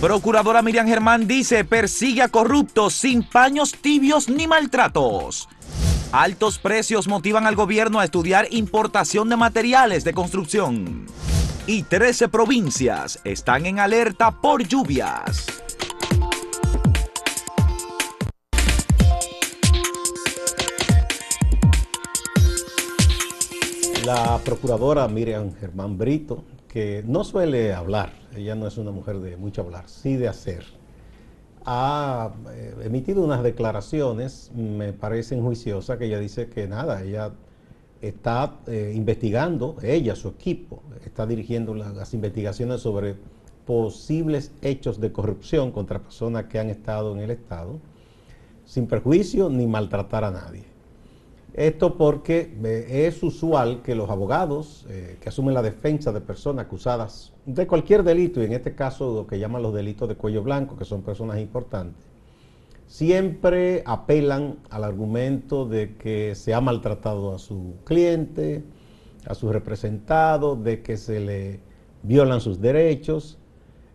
Procuradora Miriam Germán dice, persigue a corruptos sin paños tibios ni maltratos. Altos precios motivan al gobierno a estudiar importación de materiales de construcción. Y 13 provincias están en alerta por lluvias. La procuradora Miriam Germán Brito, que no suele hablar, ella no es una mujer de mucho hablar, sí de hacer, ha eh, emitido unas declaraciones, me parecen juiciosas, que ella dice que nada, ella está eh, investigando, ella, su equipo, está dirigiendo las investigaciones sobre posibles hechos de corrupción contra personas que han estado en el Estado, sin perjuicio ni maltratar a nadie. Esto porque es usual que los abogados eh, que asumen la defensa de personas acusadas de cualquier delito, y en este caso lo que llaman los delitos de cuello blanco, que son personas importantes, siempre apelan al argumento de que se ha maltratado a su cliente, a su representado, de que se le violan sus derechos.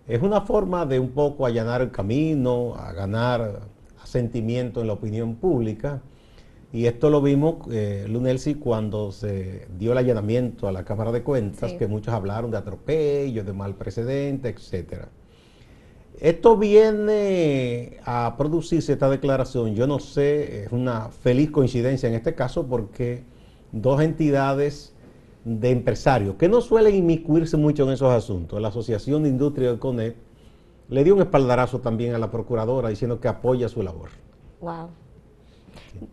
Es una forma de un poco allanar el camino, a ganar asentimiento en la opinión pública y esto lo vimos, eh, Lunelsi, cuando se dio el allanamiento a la Cámara de Cuentas, que muchos hablaron de atropello, de mal precedente, etcétera. Esto viene a producirse esta declaración, yo no sé, es una feliz coincidencia en este caso porque dos entidades de empresarios que no suelen inmiscuirse mucho en esos asuntos, la Asociación de Industria del CONET, le dio un espaldarazo también a la procuradora diciendo que apoya su labor. Wow.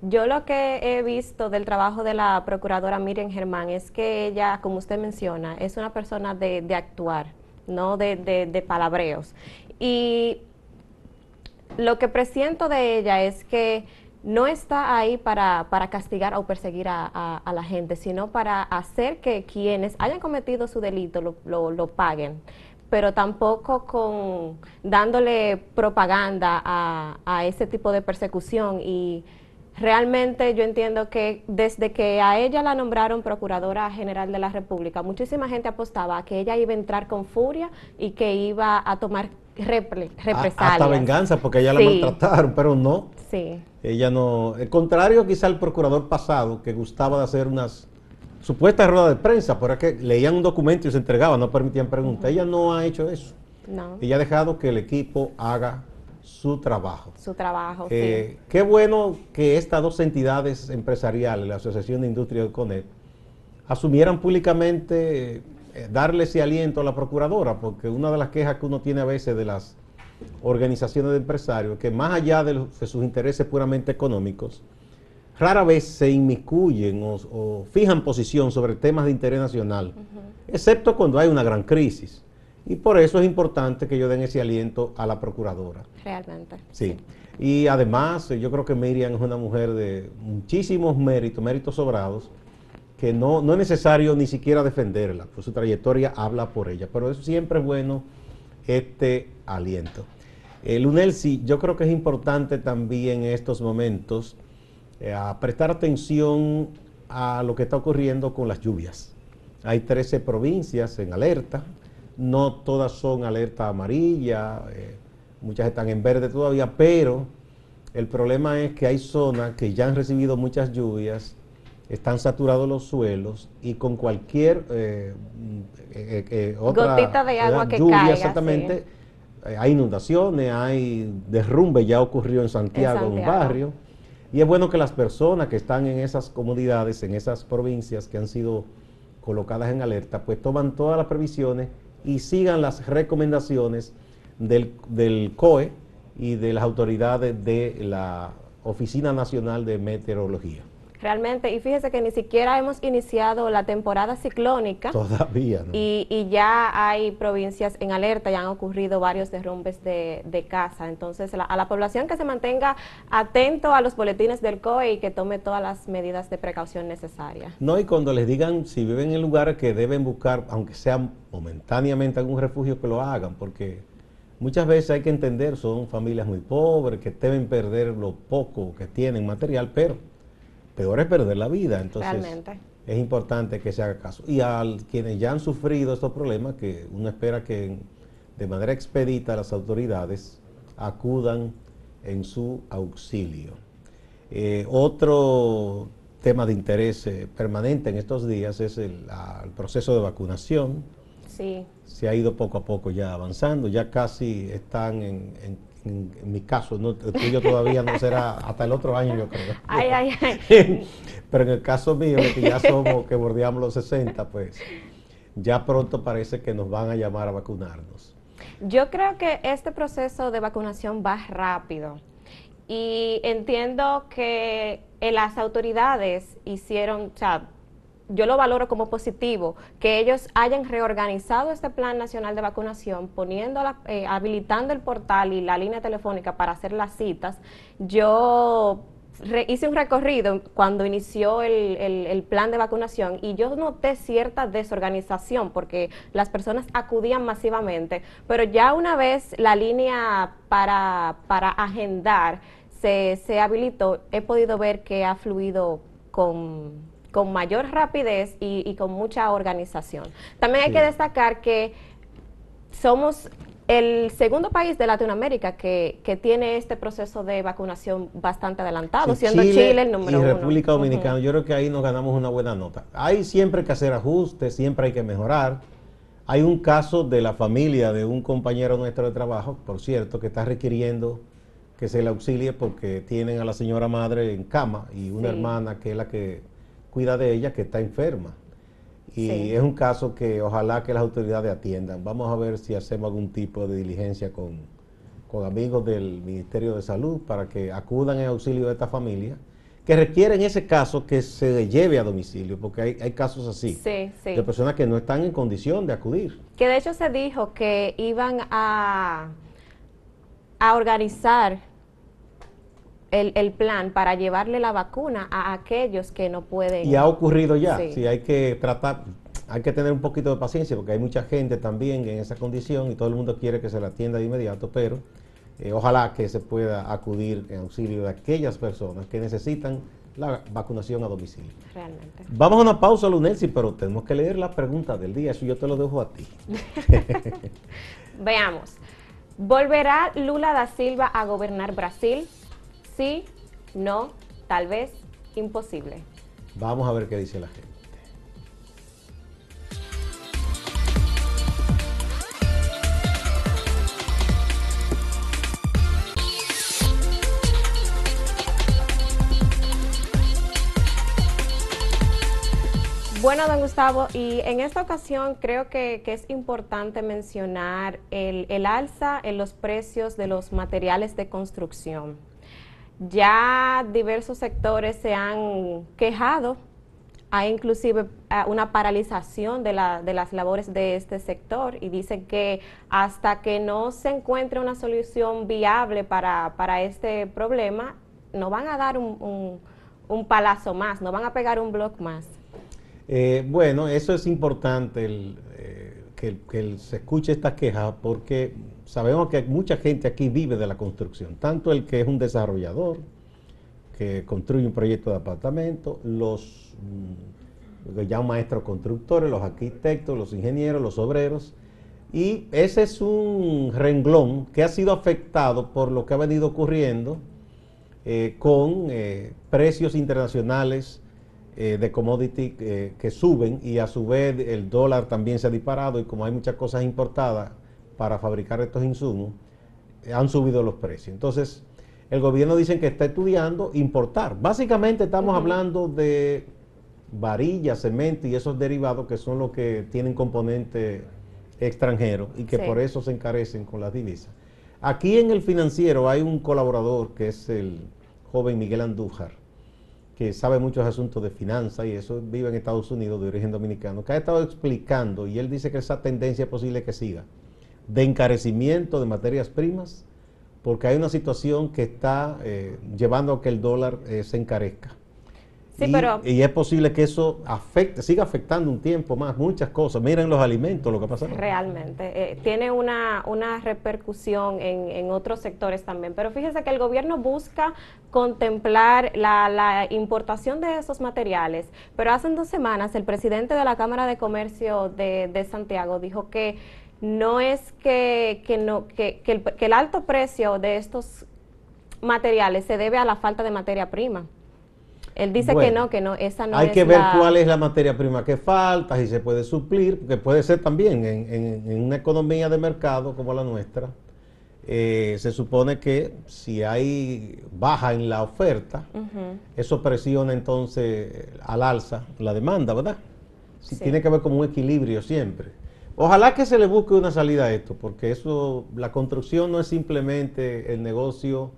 Yo lo que he visto del trabajo de la procuradora Miriam Germán es que ella, como usted menciona, es una persona de, actuar, no de, palabreos. Y lo que presiento de ella es que no está ahí para, castigar o perseguir a, la gente, sino para hacer que quienes hayan cometido su delito lo, paguen pero tampoco con dándole propaganda a ese tipo de persecución y Realmente yo entiendo que desde que a ella la nombraron Procuradora General de la República, muchísima gente apostaba a que ella iba a entrar con furia y que iba a tomar represalias. Hasta venganza, porque ella la maltrataron, pero no. Sí. Ella no. El contrario, quizá el procurador pasado, que gustaba de hacer unas supuestas ruedas de prensa, pero es que leían un documento y se entregaban, no permitían preguntas. Ella no ha hecho eso. No. Ella ha dejado que el equipo haga su trabajo. Su trabajo, eh, sí. Qué bueno que estas dos entidades empresariales, la Asociación de Industria del CONET, asumieran públicamente eh, darle ese aliento a la procuradora, porque una de las quejas que uno tiene a veces de las organizaciones de empresarios, que más allá de, sus intereses puramente económicos, rara vez se inmiscuyen o, fijan posición sobre temas de interés nacional, excepto cuando hay una gran crisis. Y por eso es importante que ellos den ese aliento a la procuradora. Realmente. Sí. Y además, yo creo que Miriam es una mujer de muchísimos méritos, méritos sobrados, que no, no es necesario ni siquiera defenderla, pues su trayectoria habla por ella. Pero eso siempre es bueno este aliento. UNELSI, yo creo que es importante también en estos momentos eh, prestar atención a lo que está ocurriendo con las lluvias. Hay 13 provincias en alerta, no todas son alerta amarilla, eh, muchas están en verde todavía, pero el problema es que hay zonas que ya han recibido muchas lluvias, están saturados los suelos y con cualquier eh, eh, otra gotita de agua que lluvia, exactamente, hay inundaciones, hay derrumbe, ya ocurrió en Santiago, en un barrio. Y es bueno que las personas que están en esas comunidades, en esas provincias que han sido colocadas en alerta, pues toman todas las previsiones y sigan las recomendaciones del, del COE y de las autoridades de la Oficina Nacional de Meteorología. Realmente, y fíjese que ni siquiera hemos iniciado la temporada ciclónica. Todavía, ¿no? Y, ya hay provincias en alerta, ya han ocurrido varios derrumbes de, casa. Entonces, a la población que se mantenga atento a los boletines del COE y que tome todas las medidas de precaución necesarias. No, y cuando les digan si viven en lugares que deben buscar, aunque sea momentáneamente algún refugio, que lo hagan, porque muchas veces hay que entender, son familias muy pobres que deben perder lo poco que tienen material, pero peor es perder la vida. Entonces, es importante que se haga caso. Y a quienes ya han sufrido estos problemas, que uno espera que en de manera expedita las autoridades acudan en su auxilio. Eh, otro tema de interés eh, permanente en estos días es el, proceso de vacunación. Sí. Se ha ido poco a poco ya avanzando, ya casi están en, mi caso, no, el tuyo todavía no será hasta el otro año yo creo. Ay, ay, ay. Pero en el caso mío, que ya somos, que bordeamos los 60, pues ya pronto parece que nos van a llamar a vacunarnos. Yo creo que este proceso de vacunación va rápido y entiendo que eh, las autoridades hicieron, o sea, yo lo valoro como positivo, que ellos hayan reorganizado este plan nacional de vacunación, poniendo eh, habilitando el portal y la línea telefónica para hacer las citas. Yo hice un recorrido cuando inició el, plan de vacunación y yo noté cierta desorganización porque las personas acudían masivamente, pero ya una vez la línea para, para agendar se, se habilitó, he podido ver que ha fluido con, mayor rapidez y, con mucha organización. También hay que destacar que somos el segundo país de Latinoamérica que, tiene este proceso de vacunación bastante adelantado, siendo Chile, el número y uno. República Dominicana, yo creo que ahí nos ganamos una buena nota. Hay siempre que hacer ajustes, siempre hay que mejorar. Hay un caso de la familia de un compañero nuestro de trabajo, por cierto, que está requiriendo que se le auxilie porque tienen a la señora madre en cama y una hermana que es la que cuida de ella que está enferma. Y es un caso que ojalá que las autoridades atiendan. Vamos a ver si hacemos algún tipo de diligencia con, amigos del Ministerio de Salud para que acudan en auxilio de esta familia, que requieren ese caso que se lleve a domicilio, porque hay, hay casos así, de personas que no están en condición de acudir. Que de hecho se dijo que iban a, a organizar el, plan para llevarle la vacuna a aquellos que no pueden. Y ha ocurrido ya. Sí. hay que tratar, hay que tener un poquito de paciencia porque hay mucha gente también en esa condición y todo el mundo quiere que se la atienda de inmediato, pero eh, ojalá que se pueda acudir en auxilio de aquellas personas que necesitan la vacunación a domicilio. Realmente. Vamos a una pausa, Lunelsi, pero tenemos que leer la pregunta del día, eso yo te lo dejo a ti. Veamos. ¿Volverá Lula da Silva a gobernar Brasil? Sí, no, tal vez, imposible. Vamos a ver qué dice la gente. Bueno, don Gustavo, y en esta ocasión creo que, es importante mencionar el, el, alza en los precios de los materiales de construcción. Ya diversos sectores se han quejado, hay inclusive ah, una paralización de, la, de las labores de este sector y dicen que hasta que no se encuentre una solución viable para, este problema, no van a dar un, palazo más, no van a pegar un bloque más. Eh, bueno, eso es importante, eh, que, que, se escuche esta queja, porque sabemos que mucha gente aquí vive de la construcción, tanto el que es un desarrollador, que construye un proyecto de apartamento, los mm, ya maestros constructores, los arquitectos, los ingenieros, los obreros, y ese es un renglón que ha sido afectado por lo que ha venido ocurriendo eh, con eh, precios internacionales eh, de commodity que suben y a su vez el dólar también se ha disparado y como hay muchas cosas importadas, para fabricar estos insumos, eh, han subido los precios. Entonces, el gobierno dice que está estudiando importar. Básicamente estamos hablando de varillas, cemento y esos derivados que son los que tienen componente extranjero y que por eso se encarecen con las divisas. Aquí en el financiero hay un colaborador que es el joven Miguel Andújar, que sabe muchos asuntos de finanzas y eso vive en Estados Unidos de origen dominicano, que ha estado explicando y él dice que esa tendencia es posible que siga de encarecimiento de materias primas, porque hay una situación que está eh, llevando a que el dólar eh, se encarezca. Sí, y, pero... y es posible que eso afecte, siga afectando un tiempo más, muchas cosas. Miren los alimentos, lo que pasa. Realmente, eh, tiene una, una repercusión en, en, otros sectores también. Pero fíjese que el gobierno busca contemplar la, la, importación de esos materiales. Pero hace dos semanas el presidente de la Cámara de Comercio de, de Santiago dijo que no es que, que no, que, que, el, que el alto precio de estos materiales se debe a la falta de materia prima. Él dice que no, que no, esa no hay es que ver cuál es la materia prima que falta, si se puede suplir, porque puede ser también en, en, una economía de mercado como la nuestra. Eh, se supone que si hay baja en la oferta, eso presiona entonces al alza la demanda, ¿verdad? Si Tiene que haber como un equilibrio siempre. Ojalá que se le busque una salida a esto, porque eso, la construcción no es simplemente el negocio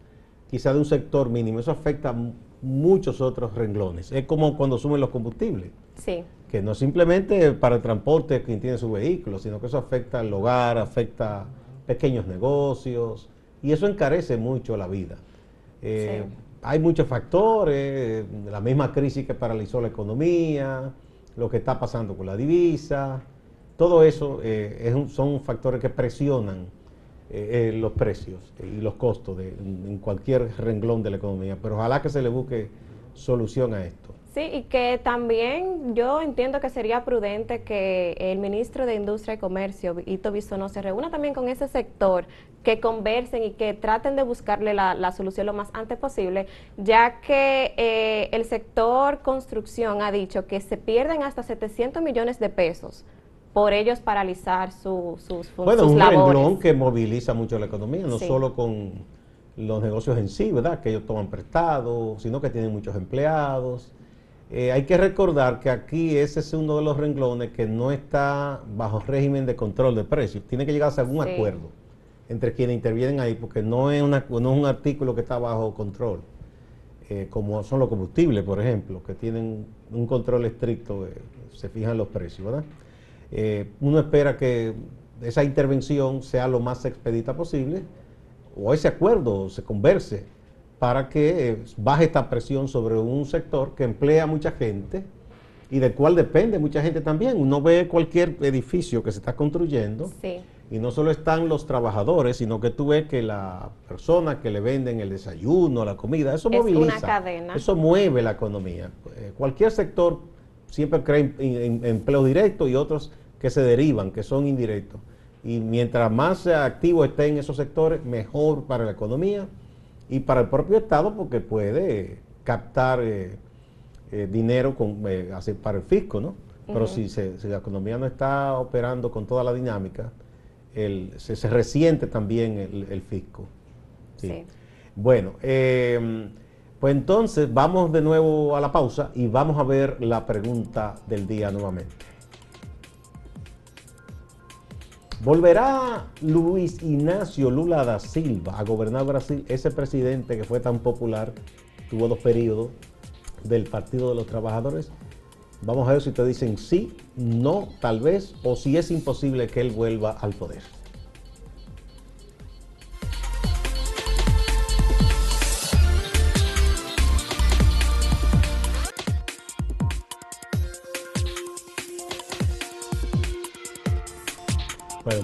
quizá de un sector mínimo, eso afecta a muchos otros renglones. Es como cuando suben los combustibles. Sí. Que no simplemente para el transporte quien tiene su vehículo, sino que eso afecta al hogar, afecta pequeños negocios, y eso encarece mucho la vida. Eh, hay muchos factores, la misma crisis que paralizó la economía, lo que está pasando con la divisa, todo eso eh, son factores que presionan eh, eh, los precios y los costos de, en cualquier renglón de la economía, pero ojalá que se le busque solución a esto. Sí, y que también yo entiendo que sería prudente que el ministro de Industria y Comercio, Ito no se reúna también con ese sector, que conversen y que traten de buscarle la, solución lo más antes posible, ya que eh, el sector construcción ha dicho que se pierden hasta 700 millones de pesos por ellos paralizar su, sus, bueno, un renglón que moviliza mucho la economía, no solo con los negocios en sí, ¿verdad? Que ellos toman prestado, sino que tienen muchos empleados. Eh, hay que recordar que aquí ese es uno de los renglones que no está bajo régimen de control de precios. Tiene que llegarse a algún acuerdo entre quienes intervienen ahí, porque no es, una, no es un artículo que está bajo control, eh, como son los combustibles, por ejemplo, que tienen un control estricto, eh, se fijan los precios, ¿verdad? Eh, uno espera que esa intervención sea lo más expedita posible o ese acuerdo se converse para que eh, baje esta presión sobre un sector que emplea a mucha gente y del cual depende mucha gente también. Uno ve cualquier edificio que se está construyendo y no solo están los trabajadores, sino que tú ves que la persona que le venden el desayuno, la comida, eso moviliza. Eso mueve la economía. Eh, cualquier sector siempre crea empleo directo y otros que se derivan, que son indirectos. Y mientras más activo esté en esos sectores, mejor para la economía y para el propio Estado porque puede captar eh, eh, dinero con, eh, para el fisco, ¿no? Pero si, la economía no está operando con toda la dinámica, el, se, resiente también el, fisco. Sí. Bueno, pues entonces vamos de nuevo a la pausa y vamos a ver la pregunta del día nuevamente. ¿Volverá Luis Ignacio Lula da Silva a gobernar Brasil? Ese presidente que fue tan popular, tuvo dos periodos del Partido de los Trabajadores. Vamos a ver si te dicen sí, no, tal vez, o si es imposible que él vuelva al poder.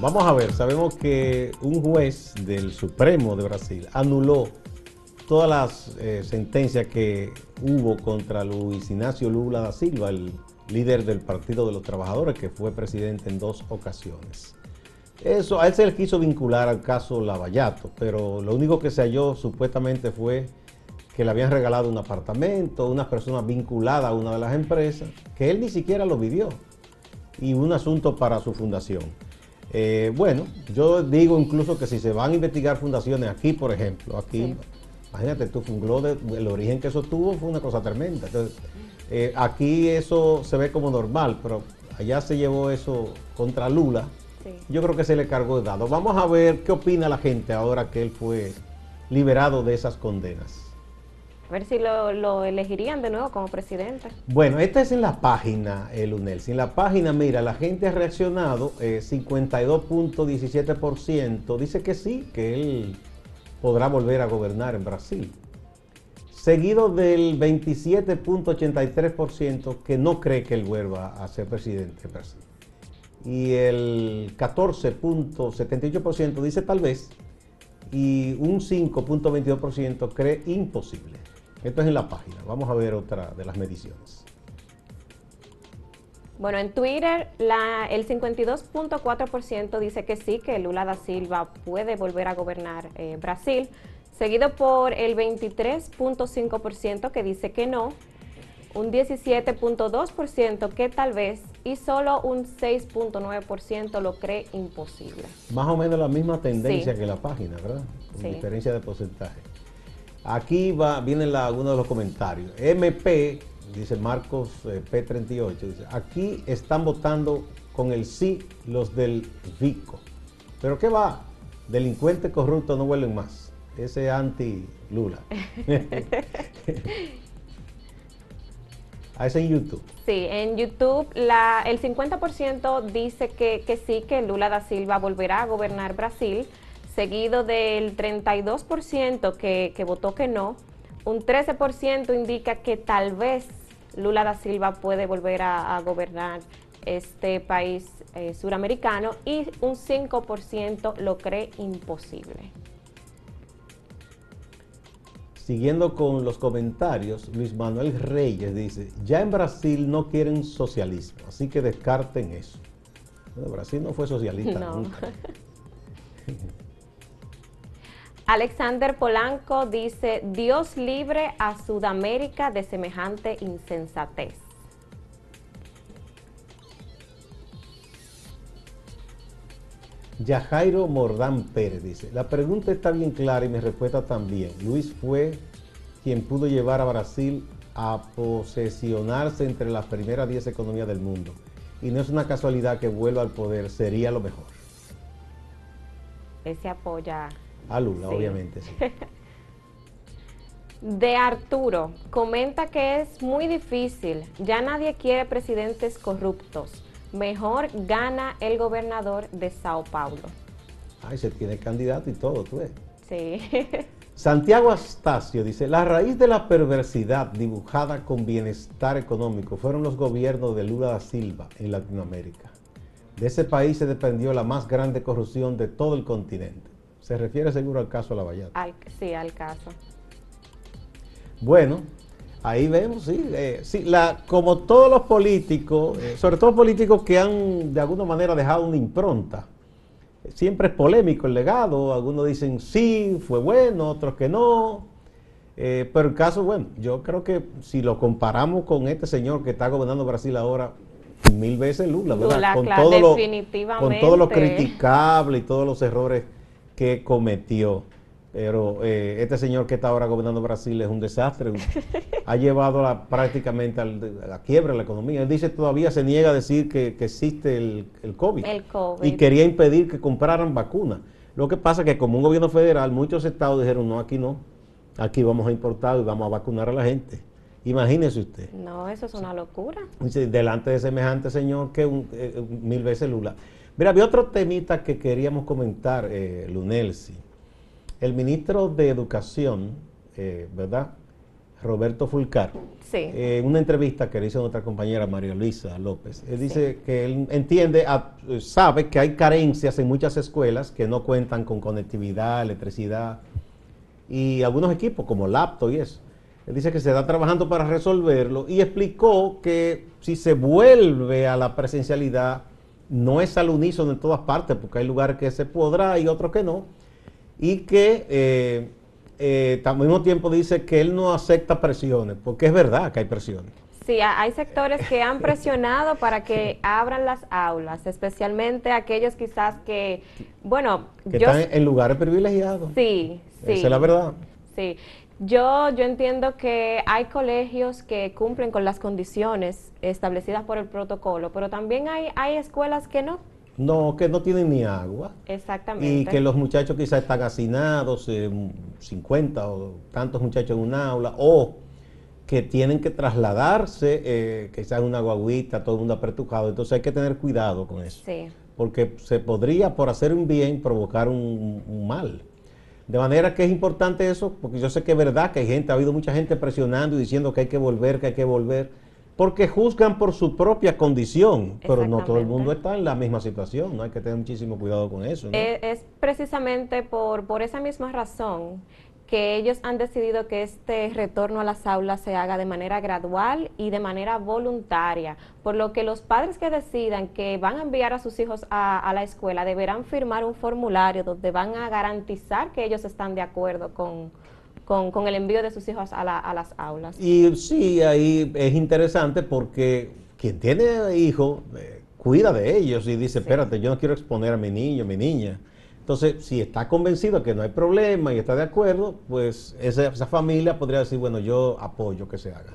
Vamos a ver, sabemos que un juez del Supremo de Brasil anuló todas las eh, sentencias que hubo contra Luis Ignacio Lula da Silva, el líder del Partido de los Trabajadores, que fue presidente en dos ocasiones. Eso, a él se le quiso vincular al caso Lavallato, pero lo único que se halló supuestamente fue que le habían regalado un apartamento, una persona vinculada a una de las empresas, que él ni siquiera lo vivió, y un asunto para su fundación. Eh, bueno, yo digo incluso que si se van a investigar fundaciones aquí, por ejemplo, aquí, imagínate tú, el origen que eso tuvo fue una cosa tremenda. Entonces, eh, aquí eso se ve como normal, pero allá se llevó eso contra Lula. Yo creo que se le cargó de dado. Vamos a ver qué opina la gente ahora que él fue liberado de esas condenas. A ver si lo, elegirían de nuevo como presidente. Bueno, esta es en la página, el UNEL. En la página, mira, la gente ha reaccionado, 52.17% eh, dice que sí, que él podrá volver a gobernar en Brasil. Seguido del 27.83% que no cree que él vuelva a ser presidente en Brasil. Y el 14.78% dice tal vez. Y un 5.22% cree imposible. Esto es en la página. Vamos a ver otra de las mediciones. Bueno, en Twitter la, el 52.4% dice que sí, que Lula da Silva puede volver a gobernar eh, Brasil, seguido por el 23.5% que dice que no, un 17.2% que tal vez y solo un 6.9% lo cree imposible. Más o menos la misma tendencia que la página, ¿verdad? Con Sí. diferencia de porcentaje. Aquí va, viene la, uno de los comentarios. MP, dice Marcos eh, P38, dice, aquí están votando con el sí los del Vico. ¿Pero qué va? Delincuentes corruptos no vuelven más. Ese anti-Lula. Ah, ese en YouTube. Sí, en YouTube la, el 50% dice que, que sí, que Lula da Silva volverá a gobernar Brasil, seguido del 32% que, que votó que no, un 13% indica que tal vez Lula da Silva puede volver a, a gobernar este país eh, suramericano y un 5% lo cree imposible. Siguiendo con los comentarios, Luis Manuel Reyes dice, ya en Brasil no quieren socialismo, así que descarten eso. Bueno, Brasil no fue socialista No. nunca. Alexander Polanco dice, Dios libre a Sudamérica de semejante insensatez. Yajairo Mordán Pérez dice, la pregunta está bien clara y mi respuesta también. Luis fue quien pudo llevar a Brasil a posesionarse entre las primeras 10 economías del mundo. Y no es una casualidad que vuelva al poder, sería lo mejor. Ese apoya A Lula, Sí. obviamente. sí. De Arturo, comenta que es muy difícil, ya nadie quiere presidentes corruptos, mejor gana el gobernador de Sao Paulo. Ay, se tiene candidato y todo, tú ves. Sí, Santiago Astacio dice, la raíz de la perversidad dibujada con bienestar económico fueron los gobiernos de Lula da Silva en Latinoamérica. De ese país se dependió la más grande corrupción de todo el continente. Se refiere seguro al caso Lavallata. al, sí, al caso. Bueno, ahí vemos, sí, eh, sí, la, como todos los políticos, eh, sobre todo políticos que han de alguna manera dejado una impronta. Siempre es polémico el legado, algunos dicen sí, fue bueno, otros que no. Eh, pero el caso, bueno, yo creo que si lo comparamos con este señor que está gobernando Brasil ahora, mil veces Lula, ¿verdad? Lula, con, claro, todo lo, con todo lo criticable y todos los errores que cometió. Pero eh, este señor que está ahora gobernando Brasil es un desastre. ha llevado la- prácticamente al- a la quiebra de la economía. Él dice todavía se niega a decir que, que existe el, el COVID. El COVID. Y quería impedir que compraran vacunas. Lo que pasa es que como un gobierno federal, muchos estados dijeron, no, aquí no. Aquí vamos a importar y vamos a vacunar a la gente. Imagínese usted. No, eso es una locura. Delante de semejante señor que un, eh, mil veces Lula. Mira, había otro temita que queríamos comentar, eh, Lunelsi. El ministro de Educación, eh, ¿verdad? Roberto Fulcar, Sí. eh, en una entrevista que le hizo a nuestra compañera María Luisa López, él dice que él entiende, a- sabe que hay carencias en muchas escuelas que no cuentan con conectividad, electricidad y algunos equipos como laptop y eso. Él dice que se está trabajando para resolverlo y explicó que si se vuelve a la presencialidad no es al unísono en todas partes, porque hay lugares que se podrá y otros que no, y que eh, eh, al mismo tiempo dice que él no acepta presiones, porque es verdad que hay presiones. Sí, ha- hay sectores que han presionado para que abran las aulas, especialmente aquellos quizás que, bueno, que yo están en lugares privilegiados. sí, sí. Esa es la verdad. Sí, yo, yo entiendo que hay colegios que cumplen con las condiciones establecidas por el protocolo, pero también hay, hay escuelas que no. No, que no tienen ni agua. Exactamente. Y que los muchachos quizás están hacinados, eh, 50 o tantos muchachos en un aula, o que tienen que trasladarse, eh, quizás una guaguita, todo el mundo apertujado. Entonces hay que tener cuidado con eso. Sí, Porque se podría, por hacer un bien, provocar un, un mal. De manera que es importante eso, porque yo sé que es verdad que hay gente, ha habido mucha gente presionando y diciendo que hay que volver, que hay que volver, porque juzgan por su propia condición, pero no todo el mundo está en la misma situación, no hay que tener muchísimo cuidado con eso. ¿no? Eh, es precisamente por, por esa misma razón que ellos han decidido que este retorno a las aulas se haga de manera gradual y de manera voluntaria, por lo que los padres que decidan que van a enviar a sus hijos a, la escuela deberán firmar un formulario donde van a garantizar que ellos están de acuerdo con, con, el envío de sus hijos a, a las aulas. Y sí, ahí es interesante porque quien tiene hijos eh, cuida de ellos y dice, espérate, yo no quiero exponer a mi niño, mi niña. Entonces, si está convencido que no hay problema y está de acuerdo, pues esa, familia podría decir, bueno, yo apoyo que se haga.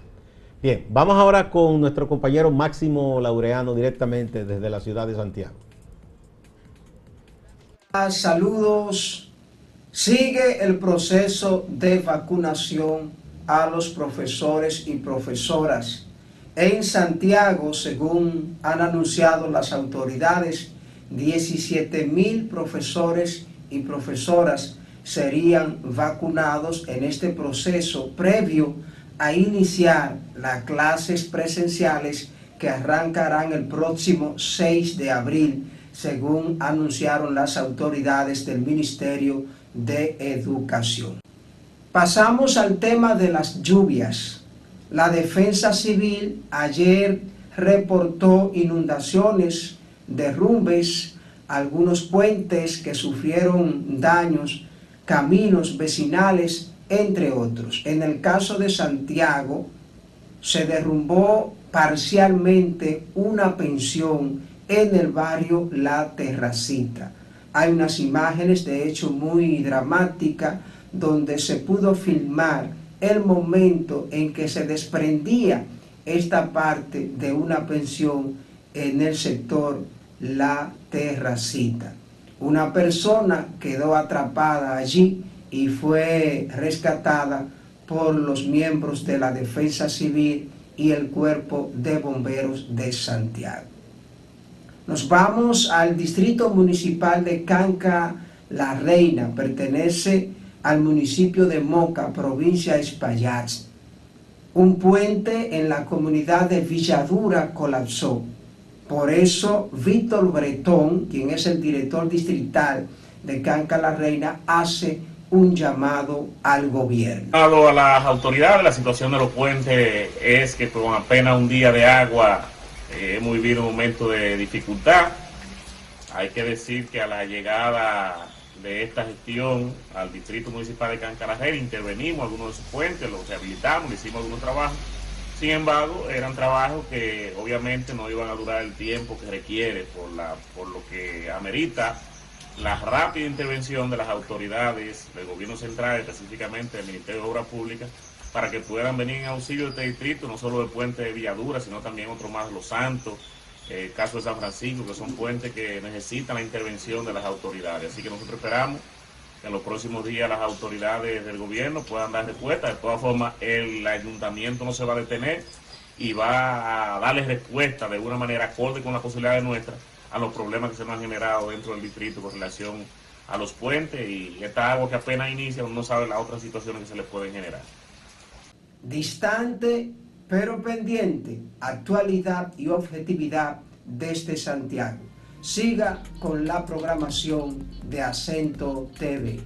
Bien, vamos ahora con nuestro compañero Máximo Laureano directamente desde la ciudad de Santiago. Saludos. Sigue el proceso de vacunación a los profesores y profesoras. En Santiago, según han anunciado las autoridades, 17 mil profesores y profesoras serían vacunados en este proceso previo a iniciar las clases presenciales que arrancarán el próximo 6 de abril, según anunciaron las autoridades del Ministerio de Educación. Pasamos al tema de las lluvias. La Defensa Civil ayer reportó inundaciones derrumbes, algunos puentes que sufrieron daños, caminos vecinales, entre otros. En el caso de Santiago, se derrumbó parcialmente una pensión en el barrio La Terracita. Hay unas imágenes, de hecho, muy dramáticas, donde se pudo filmar el momento en que se desprendía esta parte de una pensión en el sector La Terracita. Una persona quedó atrapada allí y fue rescatada por los miembros de la Defensa Civil y el Cuerpo de Bomberos de Santiago. Nos vamos al Distrito Municipal de Canca La Reina, pertenece al municipio de Moca, provincia de Espaillat. Un puente en la comunidad de Villadura colapsó. Por eso, Víctor Bretón, quien es el director distrital de Canca la Reina, hace un llamado al gobierno. A las autoridades, la situación de los puentes es que con apenas un día de agua eh, hemos vivido un momento de dificultad. Hay que decir que a la llegada de esta gestión al Distrito Municipal de Cancarajera intervenimos algunos de sus puentes, los rehabilitamos, hicimos algunos trabajos sin embargo, eran trabajos que obviamente no iban a durar el tiempo que requiere por, la, por lo que amerita la rápida intervención de las autoridades del gobierno central, específicamente del Ministerio de Obras Públicas, para que puedan venir en auxilio de este distrito, no solo del puente de Villadura, sino también otro más, Los Santos, el caso de San Francisco, que son puentes que necesitan la intervención de las autoridades. Así que nosotros esperamos que en los próximos días las autoridades del gobierno puedan dar respuesta. De todas formas, el ayuntamiento no se va a detener y va a darle respuesta de una manera acorde con las posibilidades nuestras a los problemas que se nos han generado dentro del distrito con relación a los puentes y esta agua que apenas inicia, uno no sabe las otras situaciones que se le pueden generar. Distante pero pendiente, actualidad y objetividad desde Santiago siga con la programación de Acento TV.